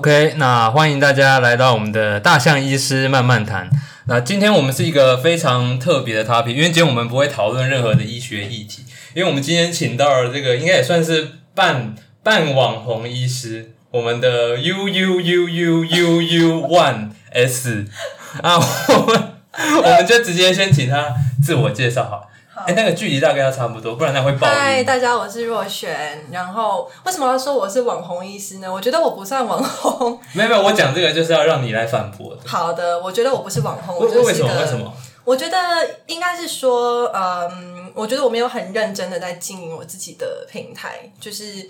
OK，那欢迎大家来到我们的大象医师慢慢谈。那今天我们是一个非常特别的 topic，因为今天我们不会讨论任何的医学议题，因为我们今天请到了这个应该也算是半半网红医师，我们的 U U U U U U One S 啊，我们我们就直接先请他自我介绍好了。哎、那个距离大概要差不多，不然他会爆嗨，大家，我是若璇。然后为什么要说我是网红医师呢？我觉得我不算网红。没有没有，我讲这个就是要让你来反驳。好的，我觉得我不是网红，我为为什么？为什么？我觉得应该是说，嗯，我觉得我没有很认真的在经营我自己的平台，就是。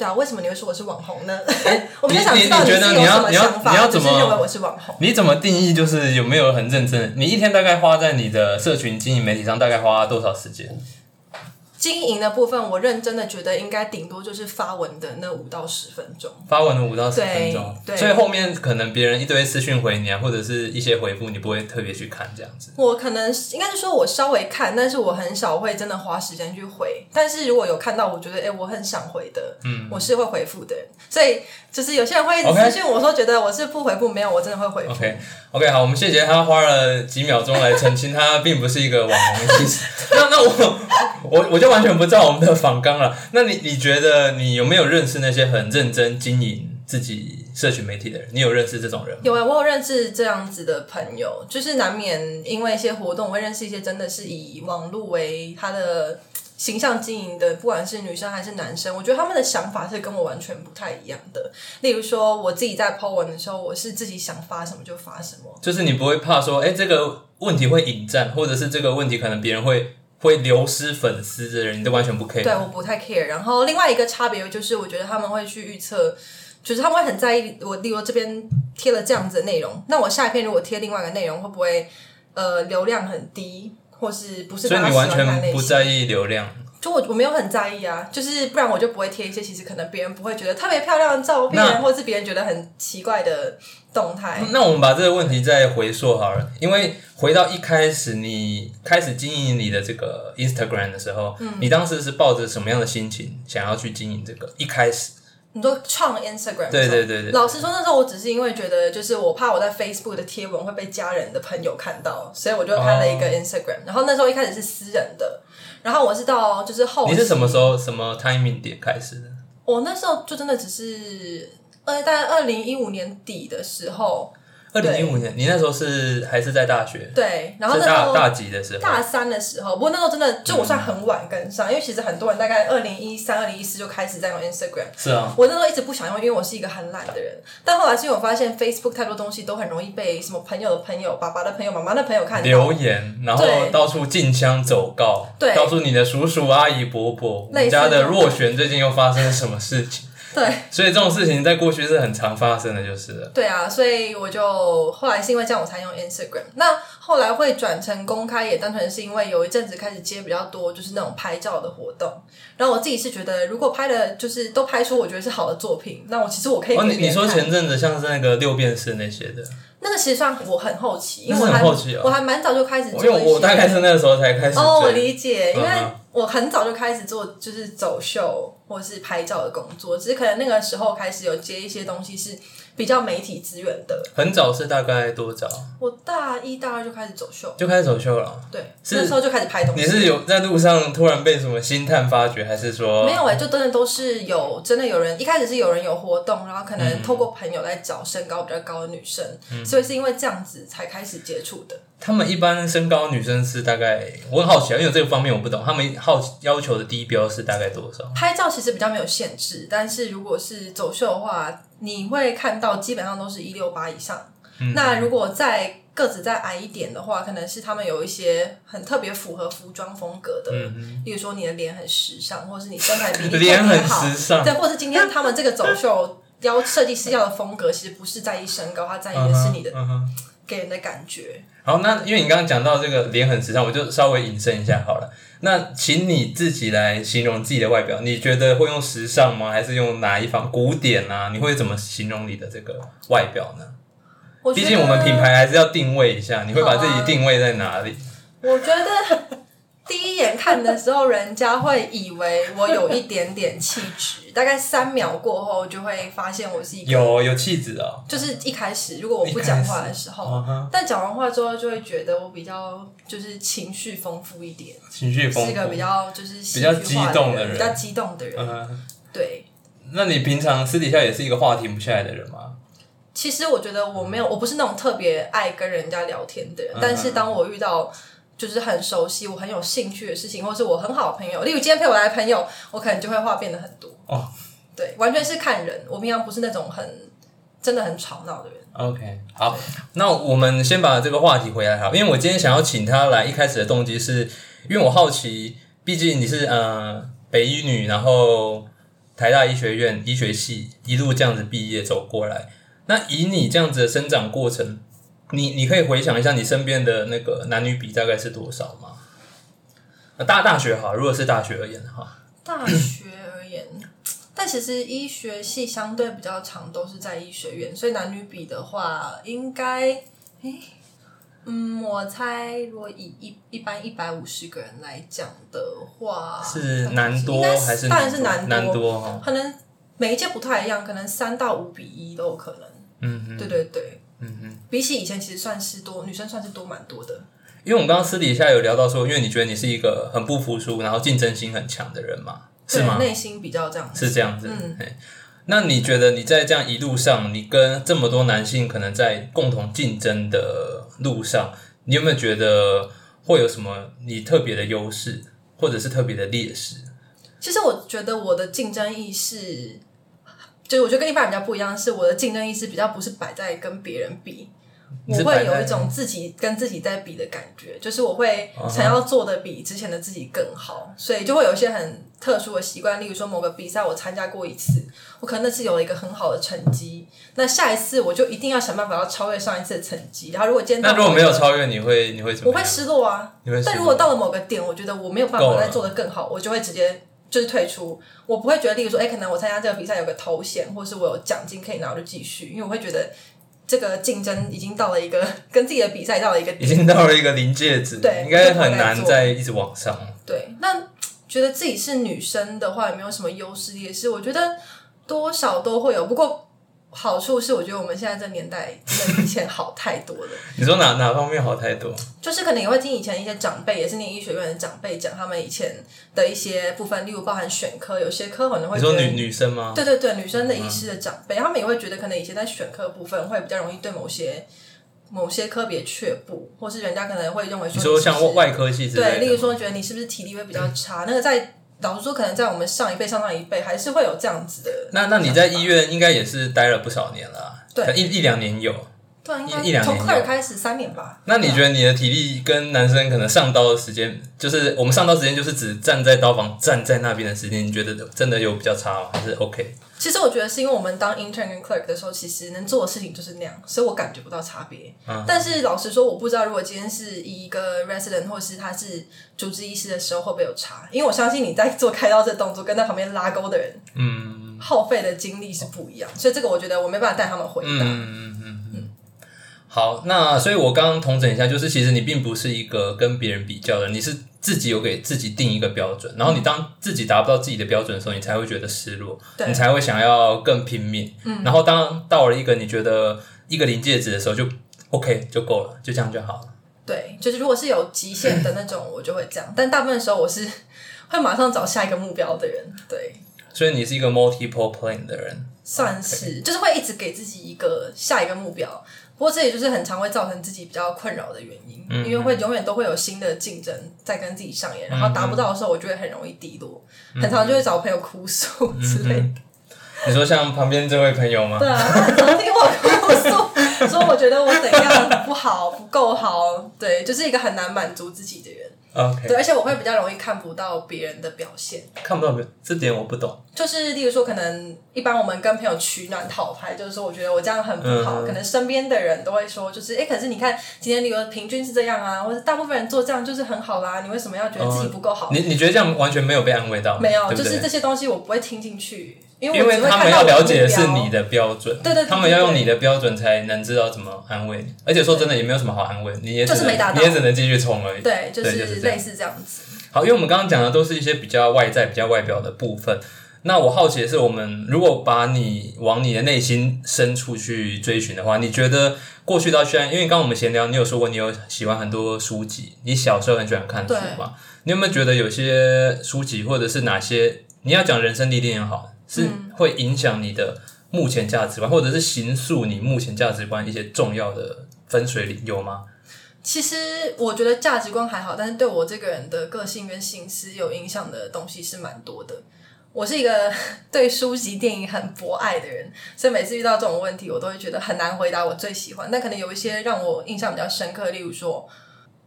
对啊，为什么你会说我是网红呢？我比较想知道你你觉得有什么你要你要想法，你要怎么就是认为我是网红。你怎么定义就是有没有很认真？你一天大概花在你的社群经营媒体上大概花多少时间？经营的部分，我认真的觉得应该顶多就是发文的那五到十分钟。发文的五到十分钟，对对所以后面可能别人一堆私讯回你啊，或者是一些回复，你不会特别去看这样子。我可能是应该是说，我稍微看，但是我很少会真的花时间去回。但是如果有看到，我觉得哎、诶我很想回的，嗯，我是会回复的人。所以就是有些人会私信我说，觉得我是不回复，没有，我真的会回复。OK OK，好，我们谢谢他花了几秒钟来澄清，他并不是一个网红医师。那那我我我就完全不知道我们的访纲了。那你你觉得你有没有认识那些很认真经营自己社群媒体的人？你有认识这种人吗？有啊、我有认识这样子的朋友，就是难免因为一些活动，我会认识一些真的是以网络为他的形象经营的，不管是女生还是男生，我觉得他们的想法是跟我完全不太一样的。例如说，我自己在 po 文的时候，我是自己想发什么就发什么。就是你不会怕说，哎、这个问题会引战，或者是这个问题可能别人会会流失粉丝的人，你都完全不 care。对，我不太 care。然后另外一个差别就是，我觉得他们会去预测，就是他们会很在意我，例如这边贴了这样子的内容，那我下一篇如果贴另外一个内容，会不会呃流量很低，或是不是所以你完？全不在意流量。就我我没有很在意啊，就是不然我就不会贴一些其实可能别人不会觉得特别漂亮的照片，或是别人觉得很奇怪的动态。那我们把这个问题再回溯好了，因为回到一开始你开始经营你的这个 Instagram 的时候，嗯你当时是抱着什么样的心情想要去经营这个？一开始，你说创 Instagram，对对对对。老实说，那时候我只是因为觉得，就是我怕我在 Facebook 的贴文会被家人的朋友看到，所以我就开了一个哦。Instagram、然后那时候一开始是私人的，然后我是到就是后你是什么时候什么 timing 点开始的？我那时候就真的只是呃，大概二零一五年底的时候，二零一五年，你那时候是还是在大学？对，然后是那时候大大几的时候？大三的时候，不过那时候真的就我算很晚跟上，因为其实很多人大概二零一三、二零一四就开始在用 Instagram。是啊，我那时候一直不想用，因为我是一个很懒的人。但后来是因为我发现 Facebook 太多东西都很容易被什么朋友的朋友、爸爸的朋友、妈妈的朋友看到。留言，然后到处进香走告，对告诉你的叔叔阿姨伯伯，我们家的若璇最近又发生了什么事情？对所以这种事情在过去是很常发生的，就是了。对啊，所以我就后来是因为这样我才用 Instagram。那后来会转成公开，也单纯是因为有一阵子开始接比较多就是那种拍照的活动。然后我自己是觉得，如果拍的就是都拍出我觉得是好的作品，那我其实我可以哦，你你说前阵子像是那个六便士那些的，那个其实算我很后期，因为我还我还蛮早就开始做因为我大概是那个时候才开始哦，我理解，因为嗯我很早就开始做就是走秀或是拍照的工作，只是可能那个时候开始有接一些东西是比较媒体资源的。很早是大概多早我大一大二就开始走秀，就开始走秀了？对，是那时候就开始拍东西。你是有在路上突然被什么星探发掘，还是说没有哎、就真的都是有，真的有人一开始是有人有活动，然后可嗯能透过朋友在找身高比较高的女生，所以是因为这样子才开始接触的。他们一般身高女生是大概，我很好奇啊，因为这个方面我不懂，他们好要求的低标是大概多少？拍照其实比较没有限制，但是如果是走秀的话，你会看到基本上都是一六八以上。嗯那如果再个子再矮一点的话，可能是他们有一些很特别符合服装风格的，例如说你的脸很时尚，或者是你身材比例嗯 脸很时尚对，或者是今天他们这个走秀要设计师要的风格，其实不是在意身高，他在意的是你的。给人的感觉。好，那因为你刚刚讲到这个脸很时尚，我就稍微引申一下好了。那请你自己来形容自己的外表，你觉得会用时尚吗？还是用哪一方古典啊？你会怎么形容你的这个外表呢？毕竟我们品牌还是要定位一下，你会把自己定位在哪里？我觉得第一眼看的时候，人家会以为我有一点点气质，大概三秒过后就会发现我是一个有有气质哦，就是一开始如果我不讲话的时候，嗯但讲完话之后就会觉得我比较就是情绪丰富一点，情绪丰是一个比富。较就是比较激动的人比较激动的人。嗯，对，那你平常私底下也是一个话停不下来的人吗？其实我觉得我没有，我不是那种特别爱跟人家聊天的人，嗯但是当我遇到。就是很熟悉、我很有兴趣的事情，或是我很好的朋友，例如今天陪我来的朋友，我可能就会话变得很多。哦，对，完全是看人。我平常不是那种很真的很吵闹的人。OK，好，那我们先把这个话题回来好，因为我今天想要请他来，一开始的动机是因为我好奇，毕竟你是呃北医女，然后台大医学院医学系一路这样子毕业走过来，那以你这样子的生长过程，你你可以回想一下你身边的那个男女比大概是多少吗？呃大大学哈，如果是大学而言的话，大学而言，但其实医学系相对比较长，都是在医学院，所以男女比的话，应该，诶，嗯，我猜如果以一一般一百五十个人来讲的话，是男多还是当然是女多男男多哈？可能每一届不太一样，可能三到五比一都有可能。嗯嗯对对对，嗯嗯。比起以前其实算是多，女生算是多蛮多的。因为我们刚刚私底下有聊到说，因为你觉得你是一个很不服输，然后竞争心很强的人嘛，是吗？内心比较这样子。是这样子。嗯那你觉得你在这样一路上，你跟这么多男性可能在共同竞争的路上，你有没有觉得会有什么你特别的优势，或者是特别的劣势？其实我觉得我的竞争意识，就是我觉得跟一般人比较不一样，是我的竞争意识比较不是摆在跟别人比，我会有一种自己跟自己在比的感觉，就是我会想要做的比之前的自己更好，所以就会有一些很特殊的习惯，例如说某个比赛我参加过一次，我可能那次有了一个很好的成绩，那下一次我就一定要想办法要超越上一次的成绩，然后如果今天那如果没有超越，你会你会怎么？我会失落啊。但如果到了某个点，我觉得我没有办法再做的更好，我就会直接就是退出。我不会觉得，例如说，哎、可能我参加这个比赛有个头衔，或是我有奖金可以拿，我就继续，因为我会觉得这个竞争已经到了一个跟自己的比赛到了一个已。经到了一个临界值，对应该很难再一直往上。对，那觉得自己是女生的话，有没有什么优势劣势？我觉得多少都会有，不过。好处是，我觉得我们现在这年代真的比以前好太多了。你说哪哪方面好太多？就是可能也会听以前一些长辈，也是念医学院的长辈讲他们以前的一些部分，例如包含选科，有些科可能会说女女生吗？对对对，女生的医师的长辈，他们也会觉得可能以前在选科部分会比较容易对某些某些科别却步，或是人家可能会认为说你说像外科系之类的，对，例如说觉得你是不是体力会比较差，那个在老实说，可能在我们上一辈、上上一辈还是会有这样子的。那那你在医院应该也是待了不少年了啊，对一一两年有。对，应一一两从科尔有开始三年吧。那你觉得你的体力跟男生可能上刀的时间，就是我们上刀时间就是只站在刀房站在那边的时间，你觉得真的有比较差吗？还是 OK？其实我觉得是因为我们当 intern 跟 clerk 的时候，其实能做的事情就是那样，所以我感觉不到差别。嗯但是老实说，我不知道如果今天是一个 resident 或是他是主治医师的时候会不会有差，因为我相信你在做开刀这动作跟在旁边拉钩的人嗯耗费的精力是不一样，所以这个我觉得我没办法带他们回答。嗯。好，那所以我刚刚统整一下，就是其实你并不是一个跟别人比较的，你是自己有给自己定一个标准，然后你当自己达不到自己的标准的时候，你才会觉得失落，对你才会想要更拼命。嗯，然后当到了一个你觉得一个临界值的时候，就 OK 就够了，就这样就好了。对，就是如果是有极限的那种，我就会这样，但大部分时候我是会马上找下一个目标的人。对，所以你是一个 multiple plan 的人。算是就是会一直给自己一个下一个目标。不过这也就是很常会造成自己比较困扰的原因，嗯因为会永远都会有新的竞争在跟自己上演，然后达不到的时候，我就会很容易低落，嗯很常就会找朋友哭诉之类的。你说像旁边这位朋友吗？对啊，他很常听我哭诉，说我觉得我怎样不好，不够好，对，就是一个很难满足自己的人。OK，对，而且我会比较容易看不到别人的表现，看不到没有？这点我不懂。就是例如说，可能一般我们跟朋友取暖讨拍，就是说我觉得我这样很不好，嗯可能身边的人都会说，就是哎，可是你看今天旅游平均是这样啊，或者大部分人做这样就是很好啦，你为什么要觉得自己不够好？你你觉得这样完全没有被安慰到？没有，对对就是这些东西我不会听进去，因为他们要了解的是你的标准，对对对他们要用你的标准才能知道怎么安慰你。而且说真的，也没有什么好安慰，你也只能就是没达到你也只能继续冲而已。对，就是类似这样子。好，因为我们刚刚讲的都是一些比较外在、比较外表的部分。那我好奇的是，我们如果把你往你的内心深处去追寻的话，你觉得过去到现在，因为刚刚我们闲聊，你有说过你有喜欢很多书籍，你小时候很喜欢看书嘛？你有没有觉得有些书籍，或者是哪些你要讲人生历练也好，是会影响你的目前价值观，或者是形塑你目前价值观一些重要的分水岭有吗？其实我觉得价值观还好，但是对我这个人的个性跟心思有影响的东西是蛮多的。我是一个 对书籍、电影很博爱的人，所以每次遇到这种问题，我都会觉得很难回答。我最喜欢，但可能有一些让我印象比较深刻，例如说，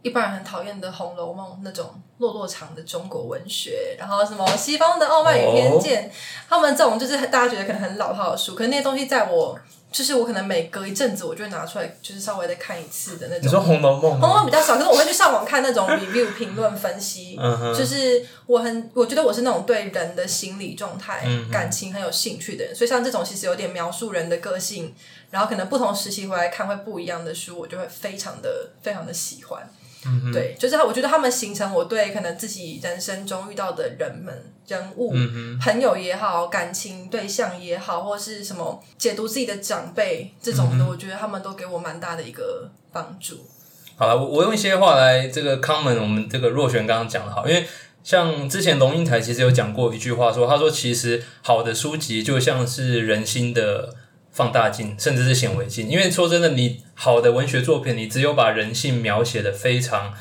一般人很讨厌的《红楼梦》那种落落长的中国文学，然后什么西方的《傲慢与偏见》，他们这种就是大家觉得可能很老套的书，可是那些东西在我。就是我可能每隔一阵子，我就会拿出来，就是稍微再看一次的那种。你说《红楼梦》？《红楼梦》比较少，可是我会去上网看那种 review 评论分析。就是我很，我觉得我是那种对人的心理状态、感情很有兴趣的人，所以像这种其实有点描述人的个性，然后可能不同时期回来看会不一样的书，我就会非常的、非常的喜欢。对，就是我觉得他们形成我对可能自己人生中遇到的人们、人物、朋友也好，感情对象也好，或是什么解读自己的长辈这种的，我觉得他们都给我蛮大的一个帮助。好了，我我用一些话来这个 common，我们这个若璇刚刚讲的好，因为像之前龙应台其实有讲过一句话，说他说其实好的书籍就像是人心的。放大镜，甚至是显微镜，因为说真的，你好的文学作品，你只有把人性描写的非常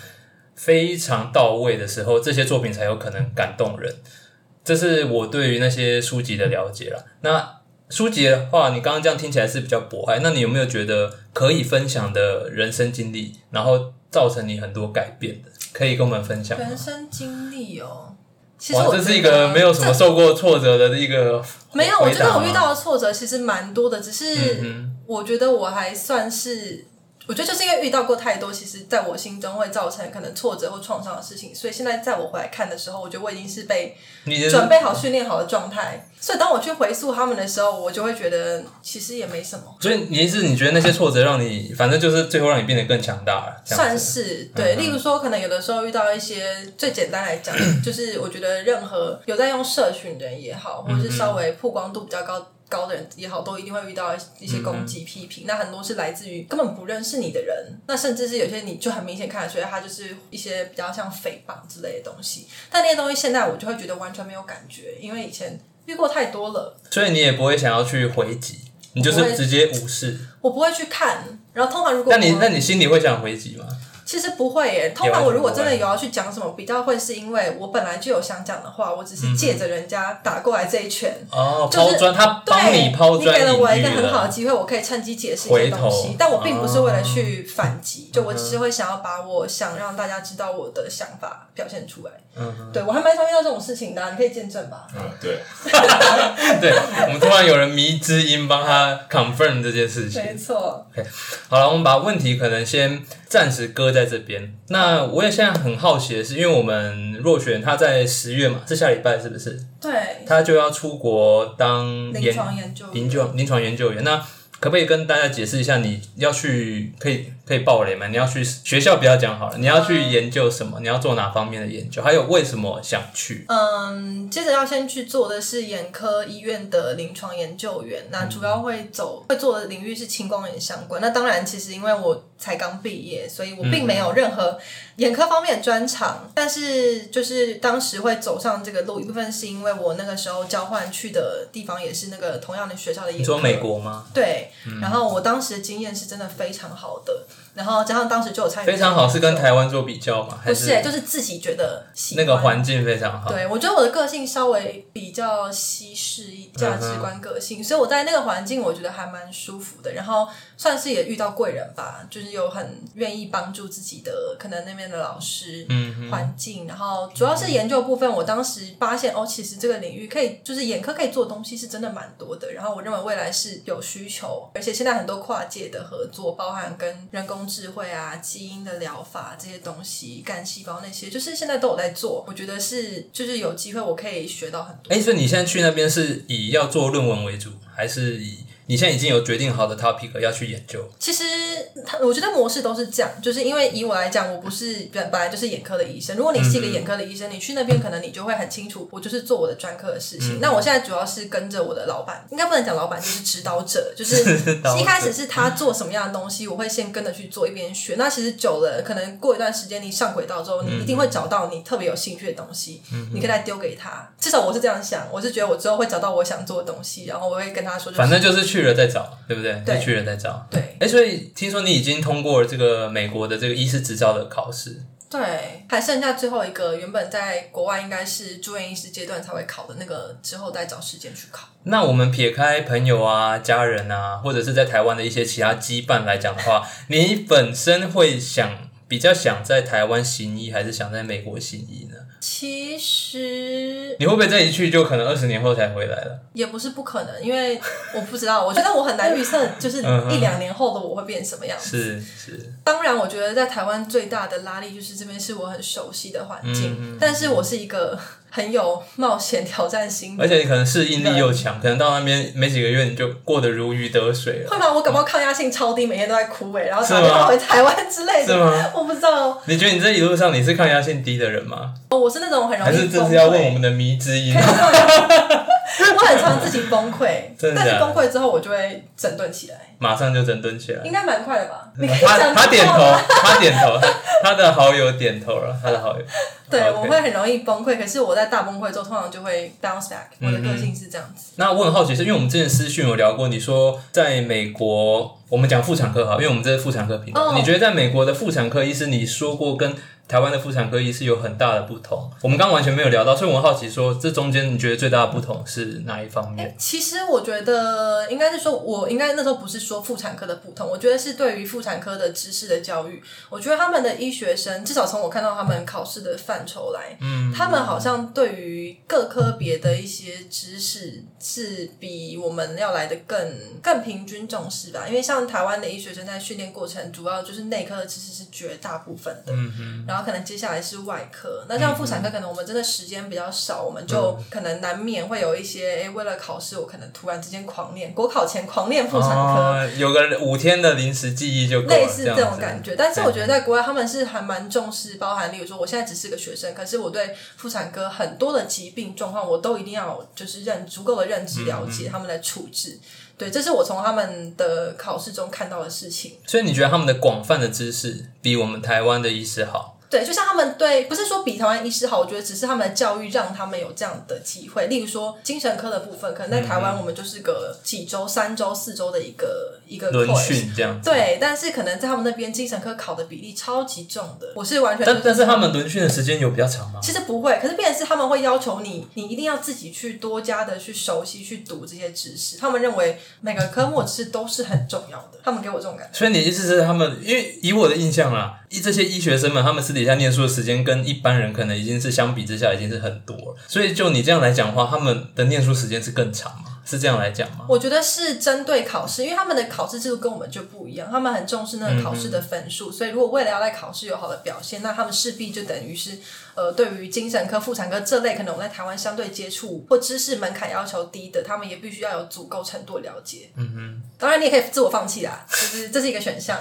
非常到位的时候，这些作品才有可能感动人。这是我对于那些书籍的了解了。那书籍的话，你刚刚这样听起来是比较博爱，那你有没有觉得可以分享的人生经历，然后造成你很多改变的，可以跟我们分享？人生经历哦。哇，这是一个没有什么受过挫折的一个。没有，我觉得我遇到的挫折其实蛮多的，只是我觉得我还算是。我觉得就是因为遇到过太多，其实在我心中会造成可能挫折或创伤的事情，所以现在在我回来看的时候，我觉得我已经是被准备好、训练好的状态。所以当我去回溯他们的时候，我就会觉得其实也没什么。所以你意思，你觉得那些挫折让你，反正就是最后让你变得更强大了？算是对。例如说，可能有的时候遇到一些最简单来讲，就是我觉得任何有在用社群的人也好，或者是稍微曝光度比较高。高的人也好，都一定会遇到一些攻击、批评。那很多是来自于根本不认识你的人，那甚至是有些你就很明显看得出来，他就是一些比较像诽谤之类的东西。但那些东西现在我就会觉得完全没有感觉，因为以前遇过太多了。所以你也不会想要去回击，你就是直接无视。我不会去看，然后通常如果那你那你心里会想回击吗？其实不会耶，通常我如果真的有要去讲什么，比较会是因为我本来就有想讲的话，我只是借着人家打过来这一拳，哦，抛砖，他帮你抛砖，你给了我一个很好的机会，我可以趁机解释一些东西，但我并不是为了去反击，就我只是会想要把我想让大家知道我的想法表现出来。嗯，对我还蛮常遇到这种事情的，你可以见证吧。嗯，对，对，我们突然有人迷之音帮他 confirm 这件事情，没错。OK，好了，我们把问题可能先暂时搁在这边。那我也现在很好奇的是，因为我们若璇他在十月嘛，是下礼拜是不是？对，他就要出国当临床研究研究临床研究员。那可不可以跟大家解释一下，你要去可以可以爆雷吗？你要去学校不要讲好了，你要去研究什么？你要做哪方面的研究？还有为什么想去？嗯，接着要先去做的是眼科医院的临床研究员，那主要会走会做的领域是青光眼相关。那当然，其实因为我才刚毕业，所以我并没有任何眼科方面的专长。但是就是当时会走上这个路，一部分是因为我那个时候交换去的地方也是那个同样的学校的眼科。你说美国吗？对。然后我当时的经验是真的非常好的，然后加上当时就有参与，非常好，是跟台湾做比较吗？不是，就是自己觉得那个环境非常好。对，我觉得我的个性稍微比较西式一价值观个性，所以我在那个环境我觉得还蛮舒服的。然后算是也遇到贵人吧，就是有很愿意帮助自己的，可能那边的老师、嗯环境，然后主要是研究部分。我当时发现哦，其实这个领域可以，就是眼科可以做东西是真的蛮多的。然后我认为未来是有需求。而且现在很多跨界的合作，包含跟人工智慧啊、基因的疗法这些东西、干细胞那些，就是现在都有在做。我觉得是，就是有机会我可以学到很多。哎，所以你现在去那边是以要做论文为主，还是以你现在已经有决定好的 topic 要去研究？其实他，我觉得模式都是这样，就是因为以我来讲，我不是本本来就是眼科的医生。如果你是一个眼科的医生，你去那边可能你就会很清楚，我就是做我的专科的事情。那我现在主要是跟着我的老板，应该不能讲老板，就是指导者，就是 一开始是他做什么样的东西，我会先跟着去做，一边学。那其实久了，可能过一段时间你上轨道之后，你一定会找到你特别有兴趣的东西，你可以再丢给他。至少我是这样想，我是觉得我之后会找到我想做的东西，然后我会跟他说，反正就是去了再找，对不对？对，去了再找。对，哎，所以听说你已经通过了这个美国的这个医师执照的考试。对，还剩下最后一个，原本在国外应该是住院医师阶段才会考的那个，之后再找时间去考。那我们撇开朋友啊、家人啊，或者是在台湾的一些其他羁绊来讲的话，你本身会想比较想在台湾行医，还是想在美国行医呢？其实你会不会这一去就可能二十年后才回来了？也不是不可能，因为我不知道，我觉得我很难预测，就是 一两年后的我会变什么样子。是是。当然，我觉得在台湾最大的拉力就是这边是我很熟悉的环境，但是我是一个。很有冒险挑战心，而且你可能适应力又强，可能到那边没几个月你就过得如鱼得水了。会吗？我感冒抗压性超低，每天都在枯萎，然后打电话回台湾之类的。是吗？我不知道。你觉得你这一路上你是抗压性低的人吗？哦，我是那种很容易。还是这是要问我们的迷之音？我很常自己崩溃，但是崩溃之后我就会整顿起来，马上就整顿起来，应该蛮快的吧？他他点头，他点头，他的好友点头了，他的好友。对，我会很容易崩溃，可是我在大崩溃之后，通常就会 bounce back。我的个性是这样子。那我很好奇，是因为我们之前私讯有聊过，你说在美国，我们讲妇产科哈，因为我们这是妇产科频道，你觉得在美国的妇产科医师，你说过跟。台湾的妇产科医师有很大的不同，我们刚完全没有聊到，所以我好奇说，这中间你觉得最大的不同是哪一方面？其实我觉得应该是说，我应该那时候不是说妇产科的不同，我觉得是对于妇产科的知识的教育。我觉得他们的医学生，至少从我看到他们考试的范畴来，嗯，他们好像对于各科别的一些知识是比我们要来的更更平均重视吧。因为像台湾的医学生在训练过程，主要就是内科的知识是绝大部分的，嗯嗯。然后可能接下来是外科，那像妇产科，可能我们真的时间比较少，我们就可能难免会有一些，哎，为了考试，我可能突然之间狂练，国考前狂练妇产科，有个五天的临时记忆就类似这种感觉。但是我觉得在国外，他们是还蛮重视，包含例如说，我现在只是个学生，可是我对妇产科很多的疾病状况，我都一定要就是认足够的认知了解他们的处置。对，这是我从他们的考试中看到的事情。所以你觉得他们的广泛的知识比我们台湾的医师好？对，就像他们对，不是说比台湾医师好，我觉得只是他们的教育让他们有这样的机会。例如说精神科的部分，可能在台湾我们就是个几周、三周、四周的一个一个轮训这样。对，但是可能在他们那边精神科考的比例超级重的，我是完全。但但是他们轮训的时间有比较长吗？其实不会，可是变是他们会要求你，你一定要自己去多加的去熟悉、去读这些知识。他们认为每个科目其实都是很重要的，他们给我这种感觉。所以你意思是他们，因为以我的印象啦。这些医学生们，他们私底下念书的时间跟一般人可能已经是相比之下已经是很多了，所以就你这样来讲的话，他们的念书时间是更长吗？是这样来讲吗？我觉得是针对考试，因为他们的考试制度跟我们就不一样，他们很重视那个考试的分数，所以如果为了要在考试有好的表现，那他们势必就等于是。呃，对于精神科、妇产科这类，可能我们在台湾相对接触或知识门槛要求低的，他们也必须要有足够程度了解。嗯哼，当然你也可以自我放弃啦，就是这是一个选项。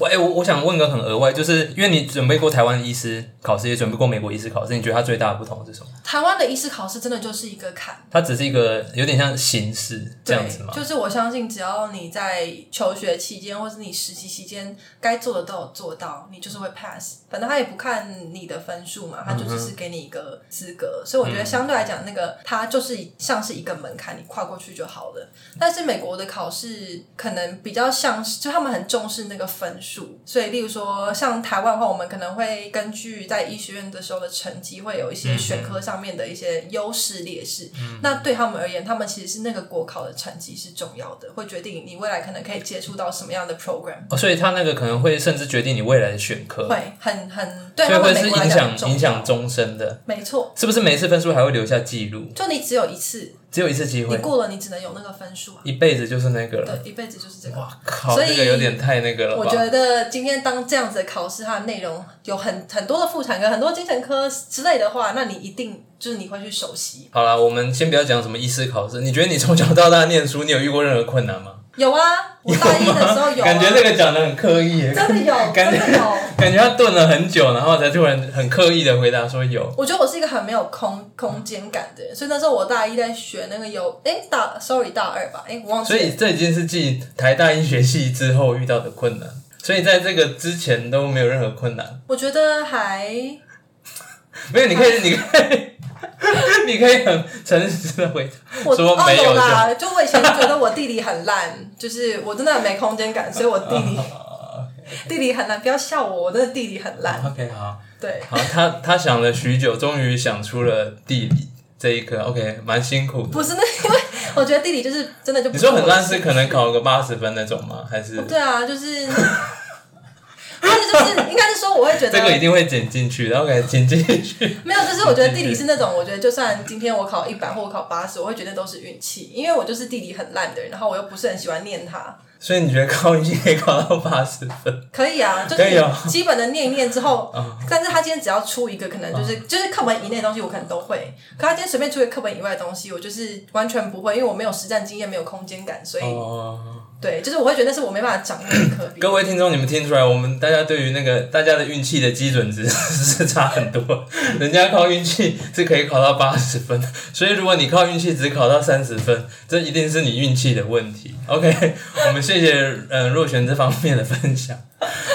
我哎，我我想问个很额外，就是因为你准备过台湾医师考试，也准备过美国医师考试，你觉得它最大的不同是什么？台湾的医师考试真的就是一个坎，它只是一个有点像形式这样子吗？就是我相信，只要你在求学期间或是你实习期间该做的都有做到，你就是会 pass。反正他也不看你的分数嘛。他就只是给你一个资格，所以我觉得相对来讲，那个它就是像是一个门槛，你跨过去就好了。但是美国的考试可能比较像是，就他们很重视那个分数，所以例如说像台湾的话，我们可能会根据在医学院的时候的成绩，会有一些选科上面的一些优势劣势。那对他们而言，他们其实是那个国考的成绩是重要的，会决定你未来可能可以接触到什么样的 program。哦，所以他那个可能会甚至决定你未来的选科，会很很对他们是影响影响终身的。没错，是不是每次分数还会留下记录？就你只有一次，只有一次机会，你过了，你只能有那个分数啊，一辈子就是那个了。对，一辈子就是这个。哇靠，这个有点太那个了。我觉得今天当这样子的考试，它的内容有很很多的妇产科、很多精神科之类的话，那你一定就是你会去熟悉。好了，我们先不要讲什么医师考试，你觉得你从小到大念书，你有遇过任何困难吗？有啊，我大一的时候有、啊，感觉这个讲的很刻意，真的有，感 觉真的有。感觉他顿了很久，然后才突然很刻意的回答说有。我觉得我是一个很没有空空间感的人，所以那时候我大一在学那个有，哎、大，sorry 大二吧，哎、我忘记。所以这已经是继台大医学系之后遇到的困难，所以在这个之前都没有任何困难。我觉得还没有，你可以，你可以，你可以很诚实的回答。我没有有啦，就我以前觉得我地理很烂，就是我真的很没空间感，所以我地理地理很烂，不要笑我，我真的地理很烂。OK，好，对，好，他他想了许久，终于想出了地理这一科。OK，蛮辛苦的。不是那，因为我觉得地理就是真的就不你说很烂是可能考个八十分那种吗？还是对啊，就是，但是就是应该是说我会觉得这个一定会剪进去然后给它剪进去。没有，就是我觉得地理是那种，我觉得就算今天我考一百或我考八十，我会觉得都是运气，因为我就是地理很烂的人，然后我又不是很喜欢念它。所以你觉得靠运气可以考到八十分？可以啊，就是基本的念一念之后，但是他今天只要出一个，可能就是、就是课本以内的东西，我可能都会。可他今天随便出一个课本以外的东西，我就是完全不会，因为我没有实战经验，没有空间感，所以、哦，对，就是我会觉得那是我没办法掌握的科比。各位听众，你们听出来，我们大家对于那个大家的运气的基准值是差很多。人家靠运气是可以考到八十分，所以如果你靠运气只考到三十分，这一定是你运气的问题。OK，我们谢谢嗯若璇这方面的分享。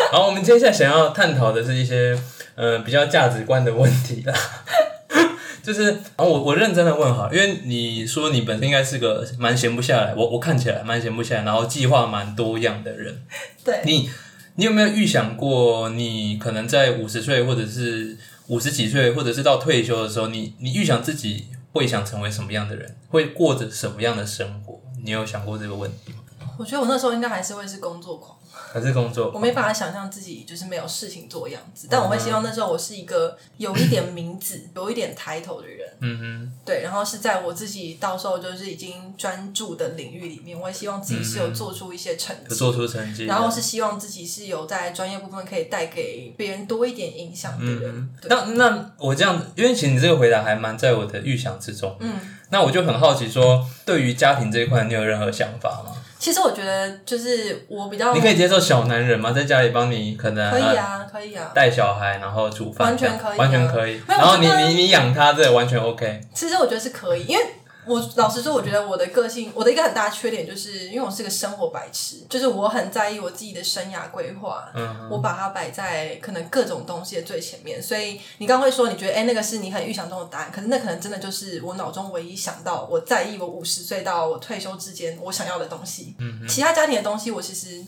好，我们接下来想要探讨的是一些嗯、呃比较价值观的问题啦。就是，我我认真的问哈，因为你说你本身应该是个蛮闲不下来，我我看起来蛮闲不下来，然后计划蛮多样的人。对，你你有没有预想过，你可能在五十岁，或者是五十几岁，或者是到退休的时候，你你预想自己会想成为什么样的人，会过着什么样的生活？你有想过这个问题吗？我觉得我那时候应该还是会是工作狂。还是工作？我没办法想象自己就是没有事情做的样子，但我会希望那时候我是一个有一点名字、有一点抬头的人，嗯哼，对，然后是在我自己到时候就是已经专注的领域里面，我也希望自己是有做出一些成绩，就做出成绩。然后是希望自己是有在专业部分可以带给别人多一点影响的人。嗯，那那我这样，因为其实你这个回答还蛮在我的预想之中。嗯，那我就很好奇说，对于家庭这一块，你有任何想法吗？其实我觉得就是我比较你可以接受小男人吗？在家里帮你可能呃可以啊，可以啊。带小孩，然后煮饭，完全可以啊完全可以。然后你你你养他，这完全 OK。其实我觉得是可以，因为我老实说，我觉得我的个性，我的一个很大的缺点就是，因为我是个生活白痴，就是我很在意我自己的生涯规划，嗯，我把它摆在可能各种东西的最前面。所以你刚刚会说，你觉得哎、那个是你很预想中的答案，可是那可能真的就是我脑中唯一想到我在意我五十岁到我退休之间我想要的东西。嗯，其他家庭的东西我其实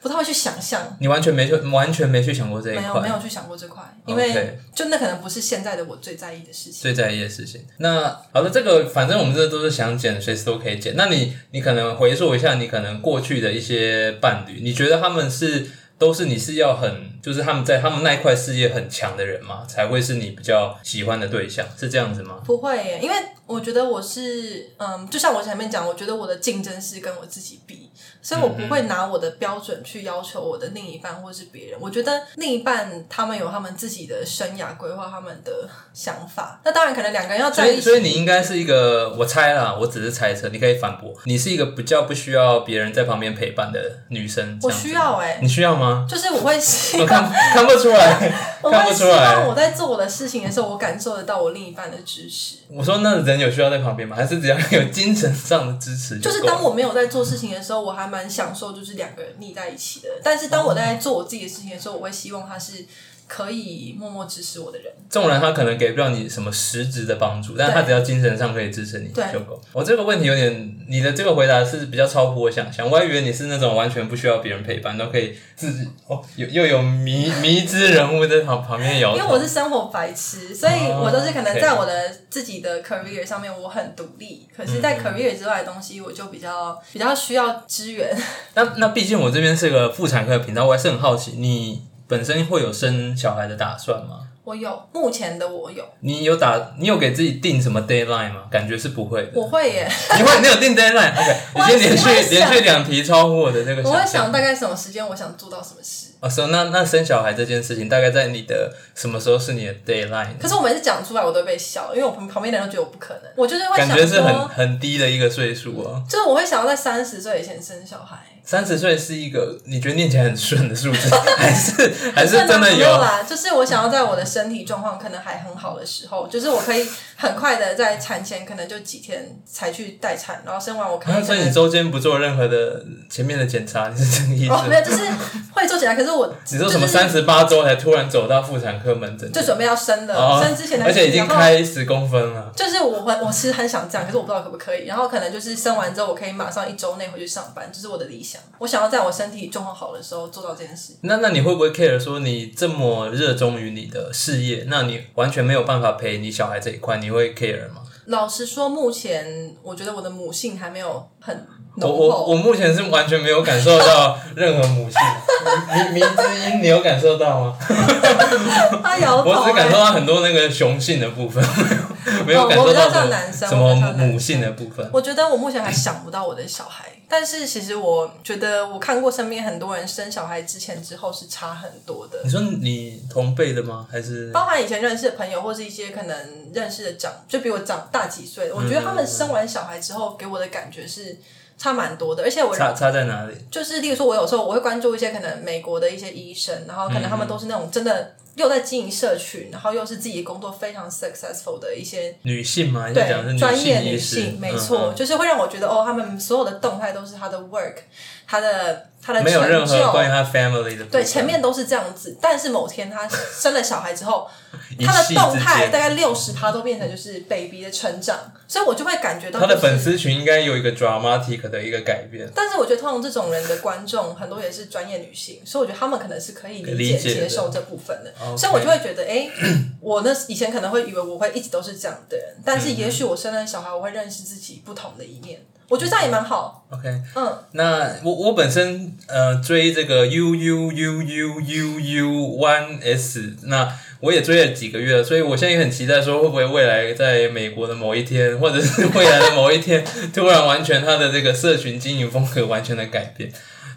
不太会去想象。你完全没去，完全没去想过这一块没有，没有去想过这块，因为就那可能不是现在的我最在意的事情。最在意的事情。那好的，这个反正我们这都是想减，随时都可以减。那你你可能回溯一下，你可能过去的一些伴侣，你觉得他们是都是你是要很，就是他们在他们那一块事业很强的人嘛？才会是你比较喜欢的对象，是这样子吗？不会耶，因为我觉得我是，嗯，就像我前面讲，我觉得我的竞争是跟我自己比，所以我不会拿我的标准去要求我的另一半或是别人。我觉得另一半他们有他们自己的生涯规划，他们的想法。那当然，可能两个人要，在一起，所以你应该是一个，我猜啦，我只是猜测，你可以反驳。你是一个比较不需要别人在旁边陪伴的女生。我需要哎、你需要吗？就是我会希我望，看看不出来，我看不出来。我在做我的事情的时候，我感受得到我另一半的支持。我说那人有需要在旁边吗？还是只要有精神上的支持就是够当我没有在做事情的时候，我还蛮享受就是两个人腻在一起的。但是当我在做我自己的事情的时候，我会希望他是可以默默支持我的人。纵然他可能给不了你什么实质的帮助，但他只要精神上可以支持你对就够。我这个问题有点，你的这个回答是比较超乎我想象，我还以为你是那种完全不需要别人陪伴，都可以自己哦，有又有迷迷之人物在旁旁边摇头。因为我是生活白痴，所以哦我都是可能在我的自己的 career 上面我很独立，可是，嗯在 career 之外的东西，我就比较比较需要支援。那那毕竟我这边是个妇产科的频道，我还是很好奇，你本身会有生小孩的打算吗？我有，目前的我有，你有打，你有给自己定什么 deadline 吗？感觉是不会的。我会耶，你会，你有定 deadline？OK，你我先连续连续两题超乎我的那个我会想大概什么时间，我想做到什么事。哦，是哦那那生小孩这件事情，大概在你的什么时候是你的 deadline？可是我每次讲出来，我都被笑，因为我旁旁边的人都觉得我不可能。我就是会想感觉是很，很低的一个岁数哦。就是我会想要在三十岁以前生小孩。三十岁是一个你觉得念起来很顺的数字，还是还是真的没有？啦，就是我想要在我的身体状况可能还很好的时候，就是我可以很快的在产前可能就几天才去待产，然后生完我可啊能可能所以你中间不做任何的前面的检查，你是这个意思？哦没有，就是会做检查，可是我只说什么就是三十八周才突然走到妇产科门诊？就准备要生了，哦生之前的而且已经开十公分了。就是我会，我其实很想这样，可是我不知道可不可以。然后可能就是生完之后，我可以马上一周内回去上班，这是我的理想。我想要在我身体状况好的时候做到这件事。那那你会不会 care 说你这么热衷于你的事业，那你完全没有办法陪你小孩这一块，你会 care 吗？老实说，目前我觉得我的母性还没有很我浓厚。我我目前是完全没有感受到任何母性，迷迷之音，你有感受到吗？他摇头、我只感受欸。到很多那个雄性的部分，没有哦感受到我比较像什男生么母性的部分。我觉得我目前还想不到我的小孩，但是其实我觉得我看过身边很多人生小孩之前之后是差很多的你。说你同辈的吗？还是包含以前认识的朋友，或是一些可能认识的长，就比我长大几岁的，我觉得他们生完小孩之后给我的感觉是差蛮多的，而且我差差在哪里？就是，例如说，我有时候我会关注一些可能美国的一些医生，然后可能他们都是那种真的又在经营社群，然后又是自己工作非常 successful 的一些女性吗？你在讲的是对专业女性没嗯错，嗯就是会让我觉得哦，他们所有的动态都是他的 work，他的他的没有任何关于他 family 的。对，前面都是这样子，但是某天他生了小孩之后，一他的动态大概六十趴都变成就是 baby 的成长，所以我就会感觉到、他的粉丝群应该有一个 dramatic 的一个改变。但是我觉得通常这种人的观众很多也是专业女性，所以我觉得他们可能是可以理解接受这部分的所以我就会觉得，哎、我那以前可能会以为我会一直都是这样的人，但嗯是也许我生了小孩，我会认识自己不同的一面，我觉得这样也蛮好。OK，嗯，那我我本身呃追这个 U U U U U U One S，那我也追了几个月了，所以我现在也很期待说会不会未来在美国的某一天，或者是未来的某一天，突然完全它的这个社群经营风格完全的改变。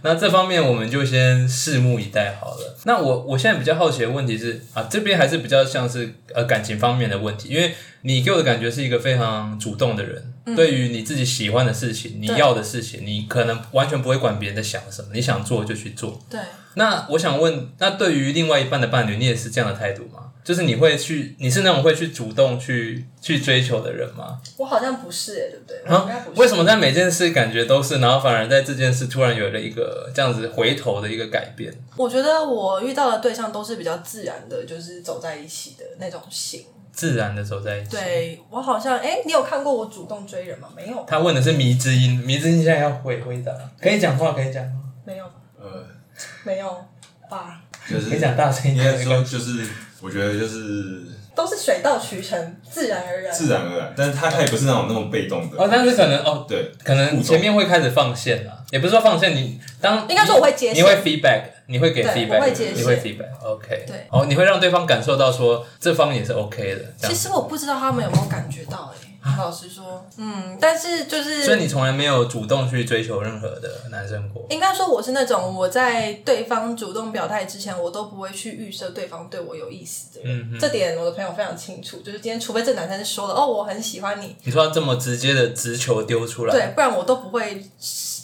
那这方面我们就先拭目以待好了。那我我现在比较好奇的问题是啊，这边还是比较像是呃感情方面的问题，因为你给我的感觉是一个非常主动的人，对于你自己喜欢的事情、你要的事情，你可能完全不会管别人在想什么，你想做就去做。对，那我想问，那对于另外一半的伴侣，你也是这样的态度吗？就是你会去，你是那种会去主动去去追求的人吗？我好像不是、哎，对不对？啊。为什么在每件事感觉都是，然后反而在这件事突然有了一个这样子回头的一个改变？我觉得我遇到的对象都是比较自然的，就是走在一起的那种型。自然的走在一起。对我好像，哎、你有看过我主动追人吗？没有，他问的是迷之音，迷之音现在要回回答，可以讲话，可以讲话，没有，呃，没有吧？就是可以讲大声一应该说。就是，我觉得就是都是水到渠成，自然而然。自然而然，但是他他也不是那种那么被动的，哦，但是可能哦，对，可能前面会开始放线了，也不是说放线，你当应该说我会接线你会 feedback，你会给对 feedback，我会你会 feedback，OK，、对哦，你会让对方感受到说这方也是 OK 的，这样。其实我不知道他们有没有感觉到、哎，老实说，嗯，但是就是，所以你从来没有主动去追求任何的男生过。应该说我是那种我在对方主动表态之前，我都不会去预设对方对我有意思的人。嗯这点我的朋友非常清楚，就是今天除非这男生说了哦，我很喜欢你，你说要这么直接的直球丢出来，对，不然我都不会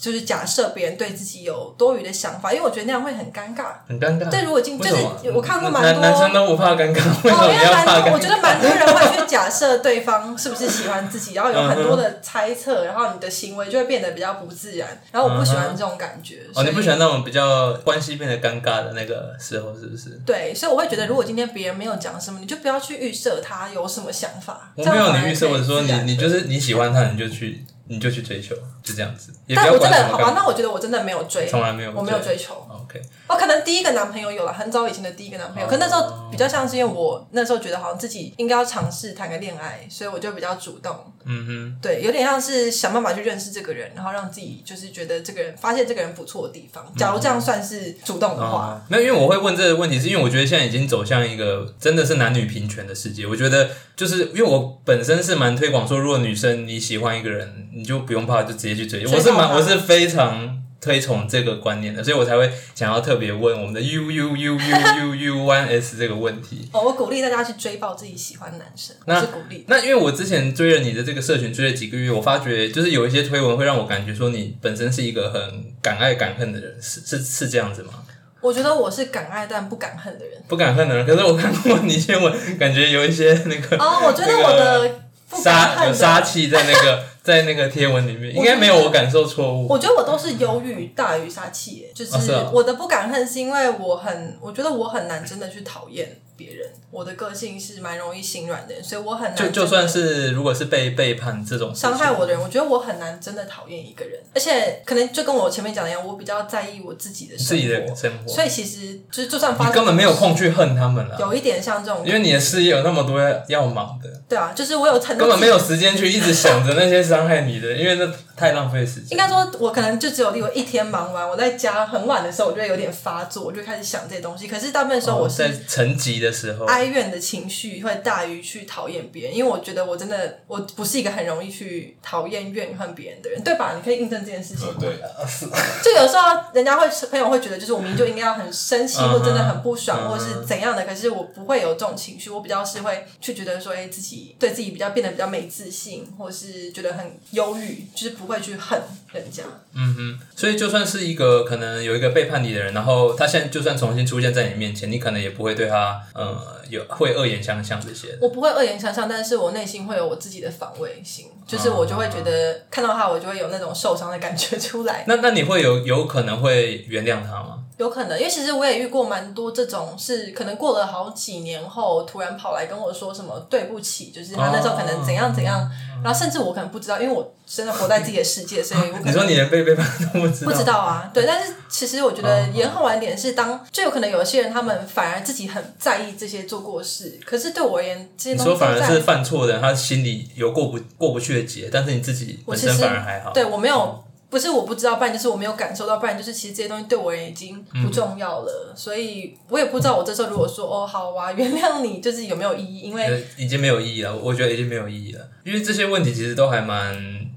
就是假设别人对自己有多余的想法，因为我觉得那样会很尴尬。很尴尬。对，如果今就是我看过蛮多男男生都不怕尴尬，为什哦，么要怕尴尬？我觉得蛮多人会去假设对方是不是喜欢自己，然后有很多的猜测，然后你的行为就会变得比较不自然。然后我不喜欢这种感觉。哦，你不喜欢？那种比较关系变得尴尬的那个时候，是不是？对，所以我会觉得，如果今天别人没有讲什么，你就不要去预设他有什么想法。我没有你预设，我说你你就是你喜欢他，你就去你就去追求，就这样子，也不但要我真的好吧。那我觉得我真的没有追，从来没有我没有追追求。OK，哦，可能第一个男朋友有了，很早以前的第一个男朋友，哦可那时候比较像是因为我那时候觉得好像自己应该要尝试谈个恋爱，所以我就比较主动。嗯哼，对，有点像是想办法去认识这个人，然后让自己就是觉得这个人发现这个人不错的地方。假如这样算是主动的话，啊，没有，因为我会问这个问题，是因为我觉得现在已经走向一个真的是男女平权的世界。我觉得就是因为我本身是蛮推广说，如果女生你喜欢一个人，你就不用怕，就直接去追。我是蛮，我是非常推崇这个观念的，所以我才会想要特别问我们的 U U U U U U One S 这个问题。哦，我鼓励大家去追爆自己喜欢的男生，那是鼓励。那因为我之前追了你的这个社群追了几个月，我发觉就是有一些推文会让我感觉说你本身是一个很敢爱敢恨的人，是是是这样子吗？我觉得我是敢爱但不敢恨的人。不敢恨的人，可是我看过你一些文，感觉有一些那个哦，我觉得我的杀有杀气在那个在那个贴文里面，应该没有我感受错误。我觉得我都是忧郁大于杀气，就是我的不敢恨是因为我很，我觉得我很难真的去讨厌别人。我的个性是蛮容易心软的人，所以我很难就就算是如果是被背叛这种伤害我的人，我觉得我很难真的讨厌一个人，而且可能就跟我前面讲的一样，我比较在意我自己的生活，自己的生活，所以其实就是就算发生根本没有空去恨他们了，有一点像这种，因为你的事业有那么多要忙的，对啊，就是我有很根本没有时间去一直想着那些伤害你的，因为那太浪费时间。应该说，我可能就只有例如一天忙完，我在家很晚的时候，我就会有点发作，我就开始想这些东西。可是大部分时候，我哦在是沉寂的时候，哀怨的情绪会大于去讨厌别人，因为我觉得我真的我不是一个很容易去讨厌怨恨别人的人，对吧？你可以印证这件事情。对，就有时候人家会朋友会觉得，就是我明明就应该要很生气，或真的很不爽，或是怎样的，可是我不会有这种情绪，我比较是会去觉得说，哎、自己对自己比较变得比较没自信，或是觉得很忧郁，就是不会去恨人家。嗯哼，所以就算是一个可能有一个背叛你的人，然后他现在就算重新出现在你面前，你可能也不会对他呃有会恶言相向这些。我不会恶言相向，但是我内心会有我自己的防卫心，就是我就会觉得看到他，我就会有那种受伤的感觉出来。那那你会有有可能会原谅他吗？有可能，因为其实我也遇过蛮多这种，是可能过了好几年后，突然跑来跟我说什么对不起，就是他那时候可能怎样怎样，然后甚至我可能不知道，因为我真的活在自己的世界，所以我可能你说你连被背叛都不知道？不知道啊，对，但是其实我觉得延后晚点是当，就有可能有些人他们反而自己很在意这些做过事，可是对我而言，这些你说反而是犯错的人，他心里有过不过不去的结，但是你自己本身反而还好。对我没有，不是我不知道，不然就是我没有感受到，不然就是其实这些东西对我已经不重要了，所以我也不知道我这时候如果说哦好啊，原谅你，就是有没有意义？因为呃已经没有意义了，我觉得已经没有意义了，因为这些问题其实都还蛮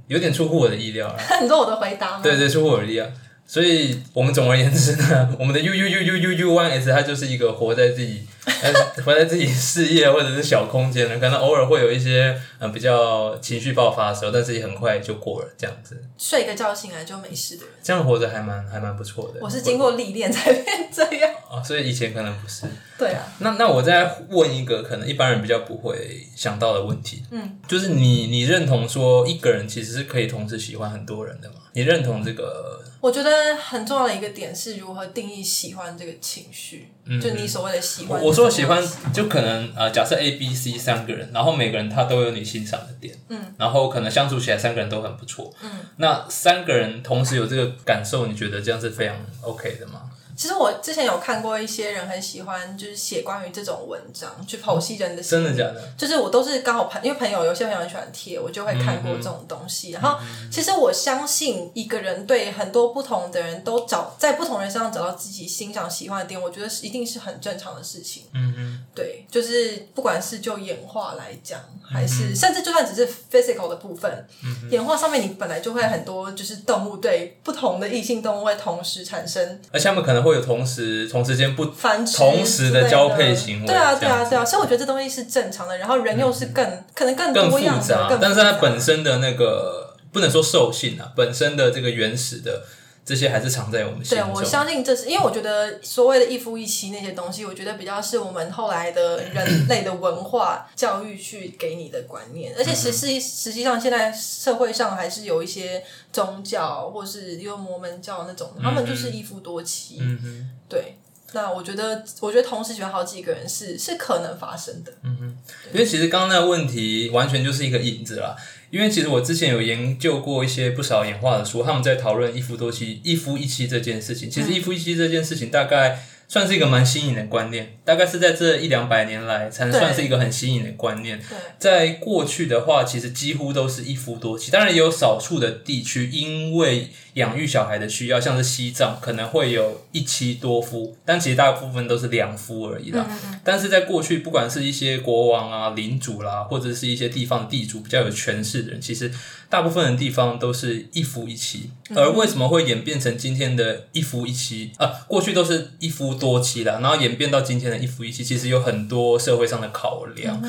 有点出乎我的意料了。你知道我的回答吗？对对，出乎我的意料。所以我们总而言之呢，我们的 U U U U U U One S 它就是一个活在自己呃活在自己事业或者是小空间呢，可能偶尔会有一些嗯比较情绪爆发的时候，但是也很快就过了，这样子，睡个觉醒来就没事的人，这样活着还蛮还蛮不错的。我是经过历练才变这样。啊，所以以前可能不是。对啊，那那我再问一个可能一般人比较不会想到的问题，嗯，就是你你认同说一个人其实是可以同时喜欢很多人的吗？你认同这个？我觉得很重要的一个点是如何定义喜欢这个情绪，就你所谓的喜欢。嗯我我说喜欢，就可能呃，假设 A、B、C 三个人，然后每个人他都有你欣赏的点，嗯，然后可能相处起来三个人都很不错，嗯，那三个人同时有这个感受，你觉得这样是非常 OK 的吗？其实我之前有看过一些人很喜欢，就是写关于这种文章，去剖析人的真的假的？就是我都是刚好朋，因为朋友有些朋友很喜欢贴，我就会看过这种东西。然后，其实我相信一个人对很多不同的人都找在不同人身上找到自己欣赏、喜欢的点，我觉得是一定是很正常的事情。嗯嗯，对，就是不管是就演化来讲，还是、甚至就算只是 physical 的部分，演化上面你本来就会很多，就是动物对不同的异性动物会同时产生而且他们可能会有同时同时间不繁殖同时的交配行为对啊，对啊，对啊，所以我觉得这东西是正常的。然后人又是更、可能更更多样的，复杂更，但是它本身的那个不能说兽性啊，本身的这个原始的这些还是藏在我们心中。对我相信这是因为我觉得所谓的一夫一妻那些东西，我觉得比较是我们后来的人类的文化教育去给你的观念，而且实际实际上现在社会上还是有一些宗教或是有摩门教那种，他们就是一夫多妻。嗯哼。对，那我觉得我觉得同时喜欢好几个人是是可能发生的。嗯哼因为其实刚刚那个问题完全就是一个引子啦。因为其实我之前有研究过一些不少演化的书，他们在讨论一夫多妻、一夫一妻这件事情。其实一夫一妻这件事情大概算是一个蛮新颖的观念，大概是在这一两百年来才能算是一个很新颖的观念。在过去的话，其实几乎都是一夫多妻，当然也有少数的地区因为养育小孩的需要，像是西藏可能会有一妻多夫，但其实大部分都是两夫而已啦。但是在过去，不管是一些国王啊、领主啦，或者是一些地方的地主比较有权势的人，其实大部分的地方都是一夫一妻。而为什么会演变成今天的一夫一妻啊？过去都是一夫多妻啦，然后演变到今天的一夫一妻，其实有很多社会上的考量。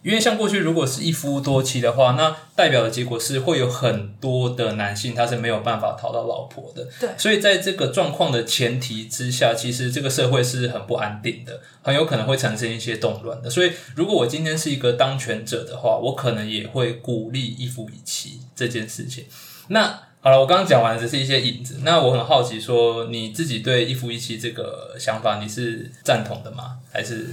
因为像过去如果是一夫多妻的话，那代表的结果是会有很多的男性他是没有办法讨到老婆的。对所以在这个状况的前提之下，其实这个社会是很不安定的，很有可能会产生一些动乱的。所以如果我今天是一个当权者的话，我可能也会鼓励一夫一妻这件事情。那好了，我刚刚讲完只是一些影子。那我很好奇，说你自己对一夫一妻这个想法，你是赞同的吗？还是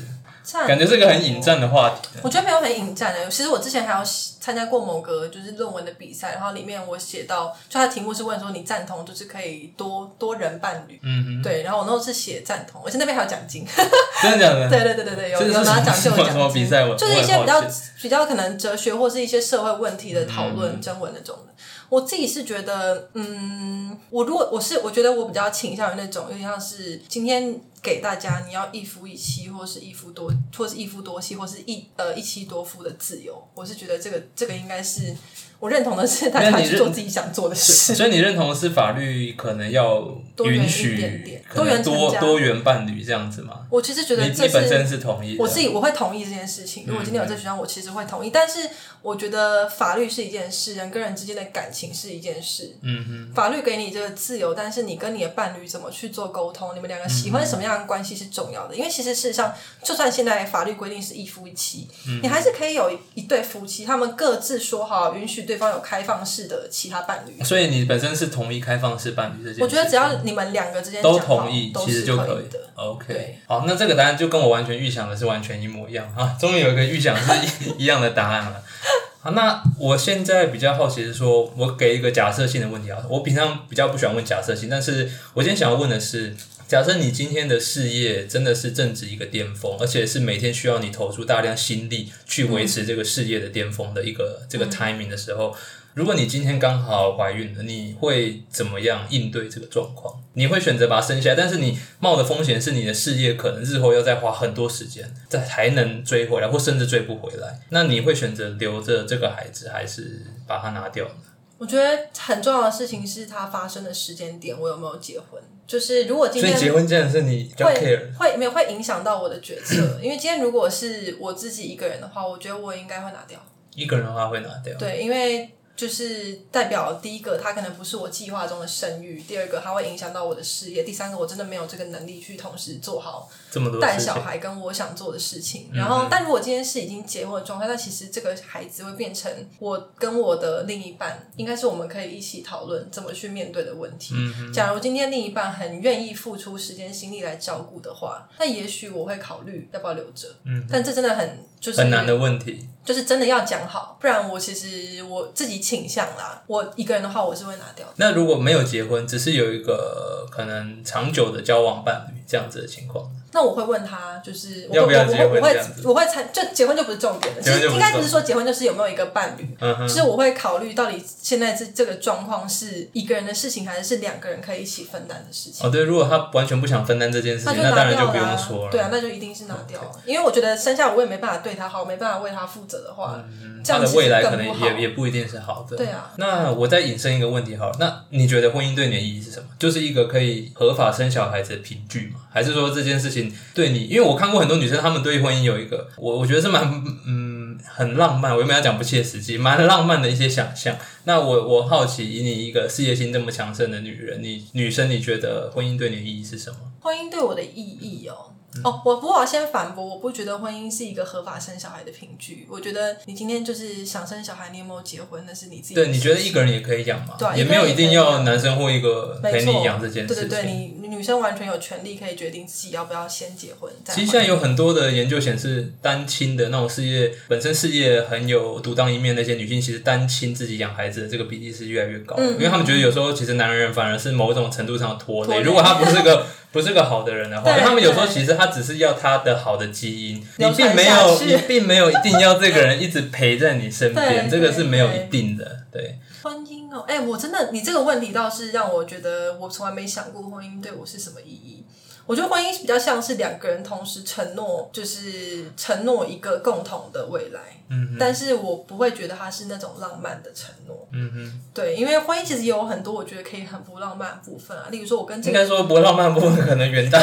感觉是个很引战的话题？我觉得没有很引战的。其实我之前还有参加过某个就是论文的比赛，然后里面我写到，就它的题目是问说你赞同就是可以多多人伴侣，嗯哼，对，然后我那时候是写赞同，而且那边还有奖金，真的假的？对对对对对，有有拿奖就有奖金，比赛？我就是一些比较比较可能哲学或是一些社会问题的讨嗯论、征文那种的。我自己是觉得，嗯，我如果我是我觉得我比较倾向于那种有点像是今天给大家你要一夫一妻，或是一夫多，或是一夫多妻，或是一呃一妻多夫的自由。我是觉得这个这个应该是我认同的是大家那你认去做自己想做的事。所以你认同的是法律可能要多元一允许点点多元多多元伴侣这样子吗？我其实觉得你本身是是同意的，我自己我会同意这件事情。如果今天有这个选项，我其实会同意。但是我觉得法律是一件事，人跟人之间的感情是一件事。嗯哼，法律给你这个自由，但是你跟你的伴侣怎么去做沟通，你们两个喜欢什么样的关系是重要的。因为其实事实上，就算现在法律规定是一夫一妻，嗯你还是可以有一对夫妻，他们各自说好允许对方有开放式的其他伴侣。所以你本身是同意开放式伴侣这件事情？我觉得只要你们两个之间都同意，其实就可以的。OK，好，那这个答案就跟我完全预想的是完全一模一样啊！终于有一个预想是一一样的答案了。好，那我现在比较好奇的是说，我给一个假设性的问题啊。我平常比较不喜欢问假设性，但是我今天想要问的是，假设你今天的事业真的是正值一个巅峰，而且是每天需要你投出大量心力去维持这个事业的巅峰的一个、这个 timing 的时候，如果你今天刚好怀孕了，你会怎么样应对这个状况？你会选择把它生下来，但是你冒的风险是你的事业可能日后要再花很多时间，再才能追回来，或甚至追不回来。那你会选择留着这个孩子，还是把它拿掉呢？我觉得很重要的事情是它发生的时间点，我有没有结婚？就是如果今天所以结婚竟然是你比较 care 会会没有会影响到我的决策，因为今天如果是我自己一个人的话，我觉得我应该会拿掉。一个人的话会拿掉。对，因为就是代表第一个，它可能不是我计划中的生育；第二个，它会影响到我的事业；第三个，我真的没有这个能力去同时做好这么多带小孩跟我想做的事情。嗯然后，但如果今天是已经结婚的状态，那其实这个孩子会变成我跟我的另一半，应该是我们可以一起讨论怎么去面对的问题。嗯假如今天另一半很愿意付出时间心力来照顾的话，那也许我会考虑要不要留着。嗯，但这真的很就是很难的问题。就是真的要讲好，不然我其实我自己倾向啦，我一个人的话我是会拿掉的。那如果没有结婚，只是有一个可能长久的交往伴侣这样子的情况，那我会问他，就是我要不要我我我会我会参就结婚就不是重点了，其实应该不是说结婚就是有没有一个伴侣，嗯哼就是我会考虑到底现在这这个状况是一个人的事情，还是是两个人可以一起分担的事情。哦，对，如果他完全不想分担这件事情，那那当然就不用说了。对啊，那就一定是拿掉了因为我觉得生下我也没办法对他好，没办法为他负责的话，这他的样其实未来可能也也不一定是好的。对啊。那我再引申一个问题好了，那你觉得婚姻对你的意义是什么？就是一个可以合法生小孩子的凭据还是说这件事情对你？因为我看过很多女生，她们对婚姻有一个我我觉得是蛮嗯很浪漫，我原本要讲不切实际，蛮浪漫的一些想象。那我我好奇，以你一个事业心这么强盛的女人，你女生你觉得婚姻对你的意义是什么？婚姻对我的意义哦。嗯哦，我不过我先反驳，我不觉得婚姻是一个合法生小孩的凭据。我觉得你今天就是想生小孩，你有没有结婚，那是你自己对，你觉得一个人也可以养吗？对啊也没有一定要男生或一个陪你养这件事情。对对对，你女生完全有权利可以决定自己要不要先结婚。再其实现在有很多的研究显示，单亲的那种事业本身事业很有独当一面那些女性，其实单亲自己养孩子的这个比例是越来越高，嗯因为他们觉得有时候其实男人反而是某种程度上。拖累如果他不是个不是个好的人的话，他们有时候其实他只是要他的好的基因，你并没有，你并没有一定要这个人一直陪在你身边，这个是没有一定的。对，婚姻哦，哎、我真的，你这个问题倒是让我觉得我从来没想过婚姻对我是什么意义。我觉得婚姻比较像是两个人同时承诺，就是承诺一个共同的未来。嗯但是我不会觉得它是那种浪漫的承诺。嗯哼，对，因为婚姻其实也有很多我觉得可以很不浪漫的部分啊，例如说我跟这个应该说不浪漫部分可能远大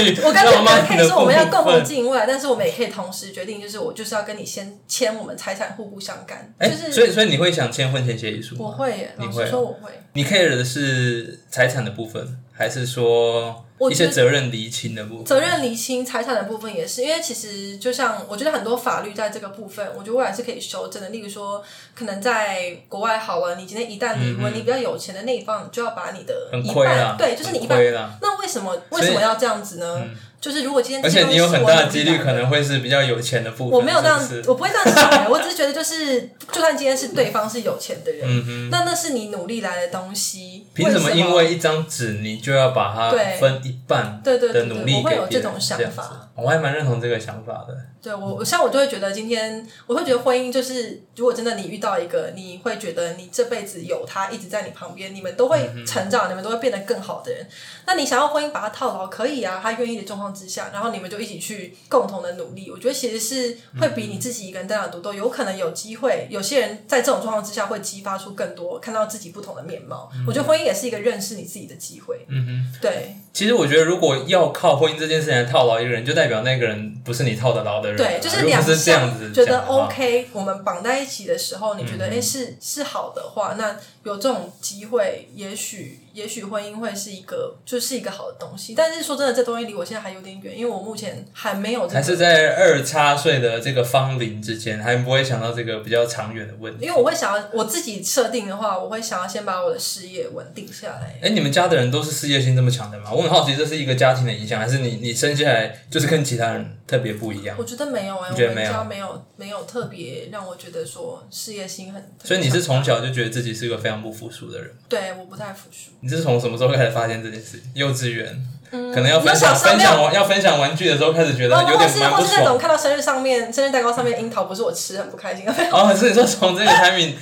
于 我跟这个浪漫人可以说我们要共同进。经营未来，但是我们也可以同时决定，就是我就是要跟你先签我们财产互不相干，哎、就是所以所以你会想签婚前协议书？我会耶，你会我会。你 care 的是财产的部分，还是说一我觉得些责任厘清的部分？责任厘清财产的部分也是，因为其实就像我觉得很多法律在这个部分，我觉得未来是可以修正的。例如说，可能在国外好了，你今天一旦离婚，你比较有钱的那一方，就要把你的一半，，对，就是你一半。那为什么为什么要这样子呢？就是如果今天而且你有很大的几率可能会是比较有钱的部分。我没有这样是不，是我不会这样想欸，我只是觉得就是，就算今天是对方是有钱的人，嗯那那是你努力来的东西，凭什么因为一张纸你就要把它分一半对对对对，的努力我会有给？这种想法。我还蛮认同这个想法的。对我，我像我就会觉得今天，我会觉得婚姻就是，如果真的你遇到一个，你会觉得你这辈子有他一直在你旁边，你们都会成长，你们都会变得更好的人。那你想要婚姻把他套牢，可以啊，他愿意的状况之下，然后你们就一起去共同的努力。我觉得其实是会比你自己一个人单打独斗，有可能有机会。有些人在这种状况之下会激发出更多看到自己不同的面貌。我觉得婚姻也是一个认识你自己的机会。嗯哼，对其实我觉得如果要靠婚姻这件事情来套牢一个人，就代表那个人不是你套得牢的人啊。对，就是两是这样项子觉得 OK，我们绑在一起的时候，你觉得嗯哎、诶是是好的话，那有这种机会，也许也许婚姻会是一个就是一个好的东西。但是说真的，这东西离我现在还有点远，因为我目前还没有这个。还是在二叉岁的这个芳龄之间，还不会想到这个比较长远的问题。因为我会想要我自己设定的话，我会想要先把我的事业稳定下来。哎、你们家的人都是事业心这么强的吗？我很好奇，这是一个家庭的影响，还是你你生下来就是跟其他人特别不一样？我觉得没有哎、我你觉得没有没有特别让我觉得说事业心很。所以你是从小就觉得自己是一个非常不服输的人。对我不太服输。你是从什么时候开始发现这件事？幼稚园，嗯可能要分享分享要分享玩具的时候开始觉得有点蛮不是或是那种。看到生日上面生日蛋糕上面樱桃不是我吃很不开心，哦，所以说从这个 timing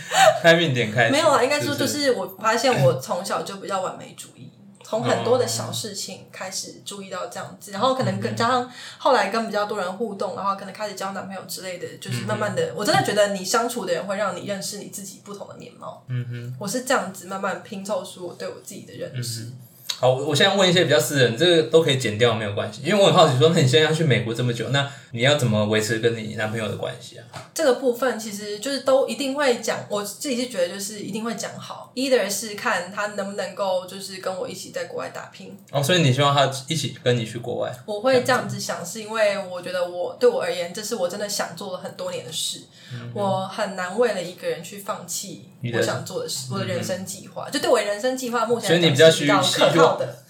timing 点开始，没有啊，应该说是就是是我发现我从小就比较完美主义，从很多的小事情开始注意到这样子，然后可能跟加上后来跟比较多人互动，然后可能开始交男朋友之类的，就是慢慢的，我真的觉得你相处的人会让你认识你自己不同的面貌。嗯哼。我是这样子慢慢拼凑出我对我自己的认识。好，我我现在问一些比较私人，这个都可以剪掉，没有关系。因为我很好奇说，那你现在要去美国这么久，那你要怎么维持跟你男朋友的关系啊？这个部分其实就是都一定会讲，我自己是觉得就是一定会讲好，either 是看他能不能够就是跟我一起在国外打拼，哦，所以你希望他一起跟你去国外？我会这样子想，是因为我觉得我对我而言，这是我真的想做了很多年的事，我很难为了一个人去放弃我想做的事，我的人生计划。就对我的人生计划，目前所以你比较需讲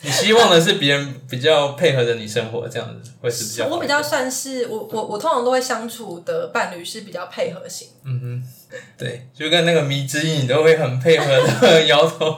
你希望的是别人比较配合着你生活，这样子会是比较我比较算是我我我通常都会相处的伴侣是比较配合型，嗯哼，对，就跟那个迷之音，你都会很配合的摇头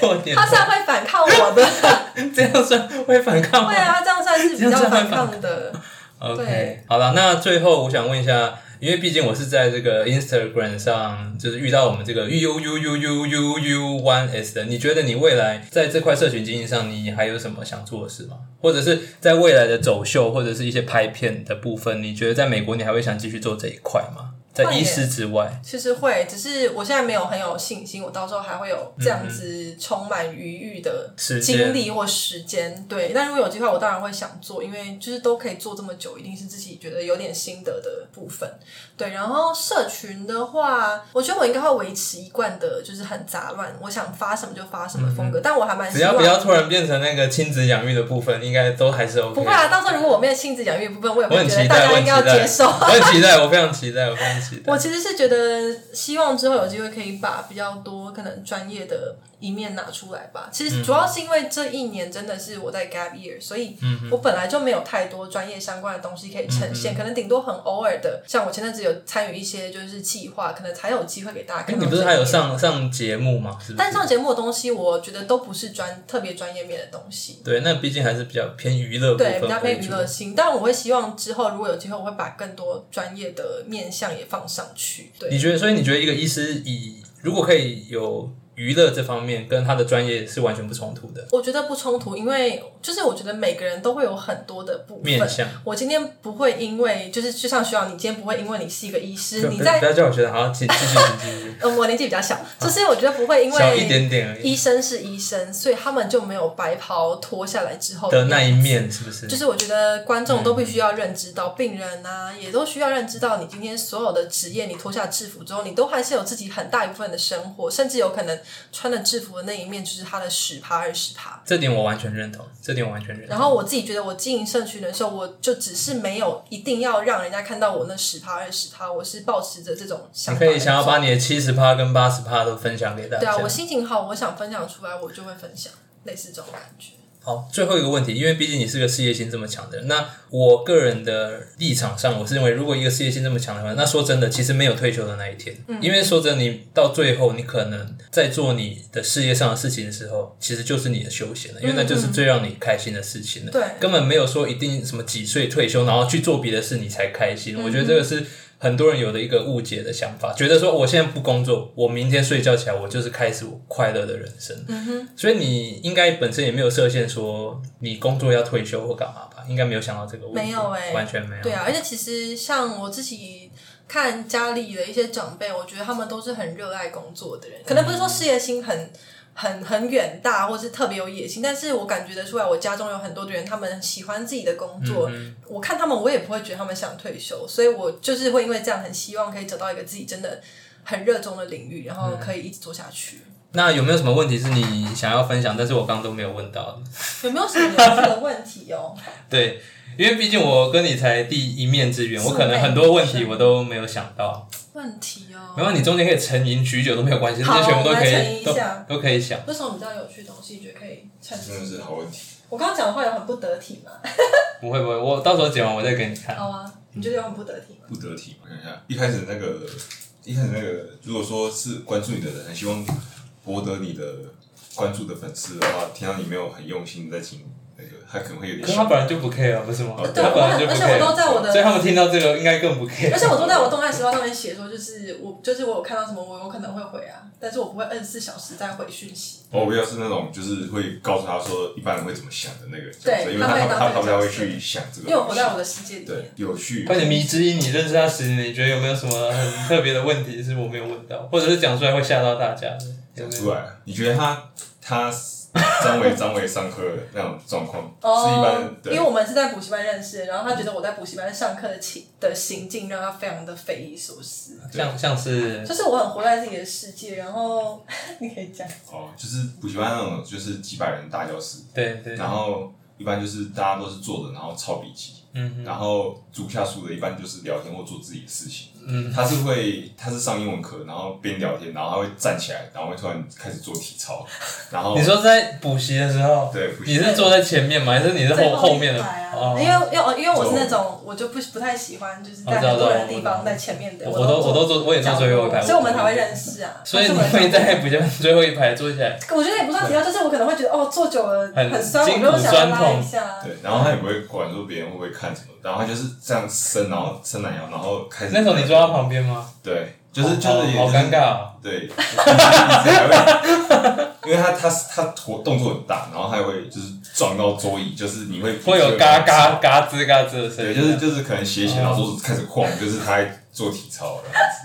或点头，他算会反抗我的，这样算会反抗吗？对啊，这样算是比较反抗的。？OK，好了，那最后我想问一下，因为毕竟我是在这个 Instagram 上，就是遇到我们这个 U U U U U U One S 的，你觉得你未来在这块社群经营上，你还有什么想做的事吗？或者是在未来的走秀或者是一些拍片的部分，你觉得在美国你还会想继续做这一块吗？在医师之外，其实会，只是我现在没有很有信心，我到时候还会有这样子充满余裕的精力或时间。对，但如果有机会，我当然会想做，因为就是都可以做这么久，一定是自己觉得有点心得的部分。对，然后社群的话，我觉得我应该会维持一贯的，就是很杂乱，我想发什么就发什么风格，但我还蛮只要不要突然变成那个亲子养育的部分，应该都还是 OK。不会啊，到时候如果我没有亲子养育的部分，我也会觉得大家应该要接受。我很期待，我非常期待，我非常我其实是觉得，希望之后有机会可以把比较多可能专业的一面拿出来吧。其实主要是因为这一年真的是我在 gap year，所以我本来就没有太多专业相关的东西可以呈现，可能顶多很偶尔的，像我前阵子有参与一些就是企划，可能才有机会给大家看。你不是还有上？上节目吗？是是但上节目的东西，我觉得都不是专特别专业面的东西。对，那毕竟还是比较偏娱乐，对，比较偏娱乐性。但我会希望之后如果有机会，我会把更多专业的面向也放上去。对，你觉得？所以你觉得一个医师以如果可以有？娱乐这方面跟他的专业是完全不冲突的。我觉得不冲突，因为就是我觉得每个人都会有很多的部分。我今天不会因为就是就像徐老，你今天不会因为你是一个医师，你在不要叫我学长，好，继继续继续。嗯，我年纪比较小，就是我觉得不会因为小一点点而已。医生是医生，所以他们就没有白袍脱下来之后的那一面，是不是？就是我觉得观众都必须要认知到，病人啊也都需要认知到，你今天所有的职业，你脱下制服之后，你都还是有自己很大一部分的生活，甚至有可能穿的制。服的那一面就是他的十趴二十趴，这点我完全认同，这点我完全认同。然后我自己觉得，我经营社群的时候，我就只是没有一定要让人家看到我那十趴二十趴，我是保持着这种想法。你可以想要把你的七十趴跟八十趴都分享给大家。对啊，我心情好，我想分享出来，我就会分享，类似这种感觉。好，最后一个问题，因为毕竟你是个事业心这么强的人，那我个人的立场上，我是认为，如果一个事业心这么强的话，那说真的，其实没有退休的那一天。嗯。因为说真的，你到最后，你可能在做你的事业上的事情的时候，其实就是你的休闲了，因为那就是最让你开心的事情了。对。根本没有说一定什么几岁退休，然后去做别的事你才开心。我觉得这个是。很多人有的一个误解的想法，觉得说我现在不工作，我明天睡觉起来，我就是开始我快乐的人生。嗯哼，所以你应该本身也没有设限，说你工作要退休或干嘛吧？应该没有想到这个问题，没有哎，完全没有。对啊，而且其实像我自己看家里的一些长辈，我觉得他们都是很热爱工作的人，可能不是说事业心很。很很远大，或是特别有野心，但是我感觉得出来，我家中有很多的人，他们喜欢自己的工作。我看他们，我也不会觉得他们想退休，所以我就是会因为这样，很希望可以找到一个自己真的很热衷的领域，然后可以一直做下去。那有没有什么问题是你想要分享，但是我刚刚都没有问到的？有没有什么有趣的问题哦？对，因为毕竟我跟你才第一面之缘，我可能很多问题我都没有想到。问题哦，没有，你中间可以沉吟许久都没有关系，这些全部都可以，都都可以想。为什么比较有趣的东西，你觉得可以沉真的是好问题。我刚刚讲的话有很不得体吗？不会不会，我到时候剪完我再给你看。好啊，你觉得有很不得体吗？不得体，我看一下，一开始那个，一开始那个，如果说是关注你的人，很希望博得你的关注的粉丝的话，听到你没有很用心在经他可能会有点，可他本来就不 care 啊不是吗？对，他本来就不 care，而且我都在我的，所以他们听到这个应该更不 care。而且我都在我动态时报上面写说，就是我就是我有看到什么，我有可能会回啊，但是我不会二十四小时再回讯息。我比较是那种就是会告诉他说一般人会怎么想的那个，对，因为他他他比较会去想这个，因为我活在我的世界里面，有趣。快点，迷之音，你认识他十年，你觉得有没有什么很特别的问题是我没有问到，或者是讲出来会吓到大家？讲出来，你觉得他他？张伟，张伟上课那种状况是一般，因为我们是在补习班认识的，然后他觉得我在补习班上课的情的行径让他非常的匪夷所思，像像是，就是我很活在自己的世界，然后 你可以讲哦，就是补习班那种就是几百人大教室，对对，然后一般就是大家都是坐着，然后抄笔记，嗯，然后主下书的一般就是聊天或做自己的事情。嗯，他是会，他是上英文课，然后边聊天，然后他会站起来，然后会突然开始做体操，然后你说在补习的时候，对，你是坐在前面吗？还是你是后后面的？哦，因为因为因为我是那种，我就不不太喜欢就是在很多人的地方在前面的，我都我都坐，我也坐最后一排，所以我们才会认识啊。所以你会在补习班最后一排坐起来？我觉得也不算体操，就是我可能会觉得哦，坐久了很酸，我就想拉一下。对，然后他也不会管说别人会不会看什么，然后他就是这样伸，然后伸懒腰，然后开始。那时候你坐他旁边吗？对，就是就是，好尴尬。对，因为他他他活动作很大，然后还会就是撞到桌椅，就是你会会有嘎嘎嘎吱嘎吱的声音。对，就是就是可能斜斜，然后桌子开始晃，就是他做体操了。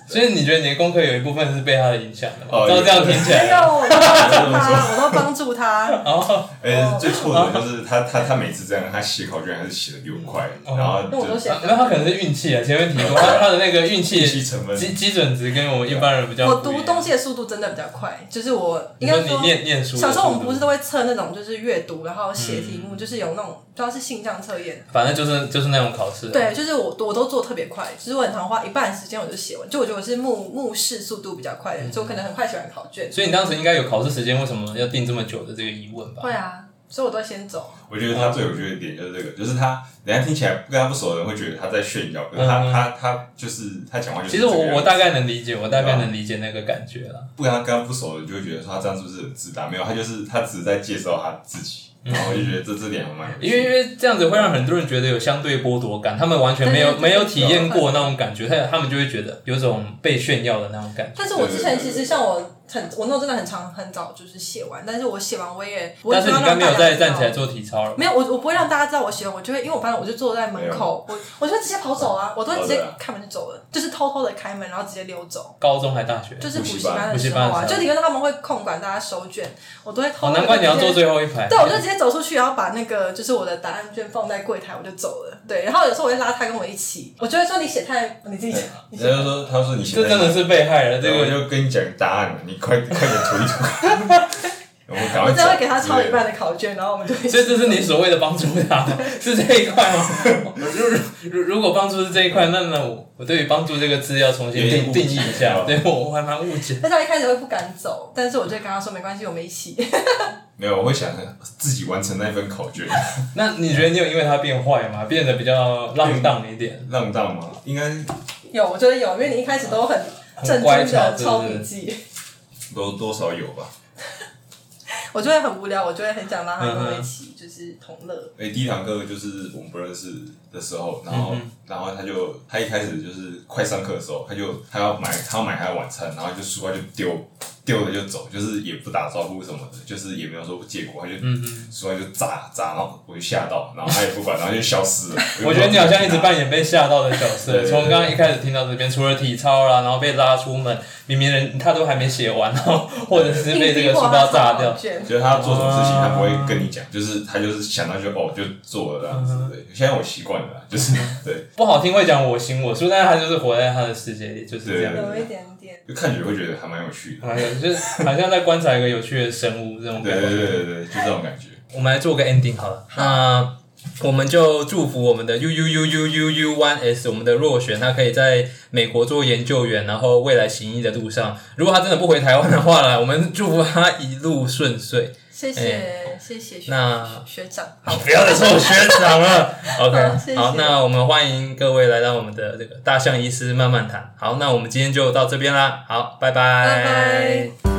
所以你觉得你的功课有一部分是被他的影响的吗？都这样听起来。没有，我都帮助他，我都帮助他。哦，哎，最错的就是他他他每次这样，他写考卷还是写的比我快，然后就那他可能是运气啊，前面提过他他的那个运气 基基准值跟我们一般人比较。我读东西的速度真的比较快，就是我应该说念念书。小时候我们不是都会测那种就是阅读，然后写题目，就是有那种主要是性向测验。反正就是就是那种考试。对，就是我我都做特别快，其实我很常花一半。时间我就写完。就我觉得我是目目视速度比较快的人，所以我可能很快写完考卷。所以你当时应该有考试时间为什么要定这么久的这个疑问吧？会啊，所以我都会先走。我觉得他最有趣的点就是这个，就是他，人家听起来跟他不熟的人会觉得他在炫耀，可是他、嗯他他就是他讲话就是其实我我大概能理解，我大概能理解那个感觉了。不跟他跟他不熟的人就会觉得说他这样是不是很自大？没有，他就是他只是在介绍他自己，然后我就觉得这这点还蛮有趣因为因为这样子会让很多人觉得有相对剥夺感，他们完全没有没有体验过那种感觉，他他们就会觉得有种被炫耀的那种感觉。但是我之前其实像我很我那种真的很长很早就是写完，但是我写完我也不会但是你说让刚没有再大家知道站起来做体操了，没有，我我不会让大家知道我写完，我就会因为我发现我就坐在门口，我我就会直接跑走啊，我都会直接开门就走了，就是偷偷的开门，然后直接溜走。高中还大学，就是补习班班的补习时候啊，就理论上他们会控管大家收卷，我都会偷难怪你要坐最后一排。对，我就直接走出去，然后把那个就是我的答案卷放在柜台，我就走了。对，然后有时候我会拉他跟我一起，我就会说你写太，你自己讲。你就说他说你现在这真的是被害了，这对，我个就跟你讲答案了，你快快点涂一涂。我们赶快走我只会给他抄一半的考卷，然后我们就会。所以这是你所谓的帮助他？是这一块吗？如如如果帮助是这一块，那那我我对于帮助这个字要重新定定义一下哦，对我我还蛮误解。但他一开始会不敢走，但是我就会跟他说没关系，我们一起。没有，我会想自己完成那份考卷，那你觉得你有因为他变坏吗？变得比较浪荡一点？浪荡吗？应该有，我觉得有，因为你一开始都很正乖经的抄笔记，多多少有吧。我就会很无聊，我就会很想让他跟我嗯一起，就是同乐。诶，第一堂课就是我们不认识的时候，然后、嗯然后他就他一开始就是快上课的时候，他就他要买他要买他的晚餐，然后就书包就丢丢了就走，就是也不打招呼什么的，就是也没有说借过，他就嗯嗯，书包就砸砸，然后我就吓到，然后他也不管，然后就消失了。我觉得你好像一直。扮演被吓到的角色。从刚刚一开始听到这边，除了体操啦，然后被拉出门，明明人他都还没写完，然后或者是被这个书包炸掉。就是他做什么事情，啊他不会跟你讲，就是他就是想到就哦就做了这样子。现在我习惯了，就是对，不好听会讲我行我素，但是他就是活在他的世界里，就是这样。对有一点点。就看起来会觉得还蛮有趣的。好像就是好像在观察一个有趣的生物这种对感觉。对对对对，就这种感觉。我们来做个 ending 好了。那我们就祝福我们的 U U U U U U One S，我们的若璇，他可以在美国做研究员，然后未来行医的路上，如果他真的不回台湾的话呢，我们祝福他一路顺遂。谢谢谢谢学那学长。不要再说我学长了。OK，谢谢好，那我们欢迎各位来到我们的这个大象医师慢慢谈。好，那我们今天就到这边啦。好，拜拜拜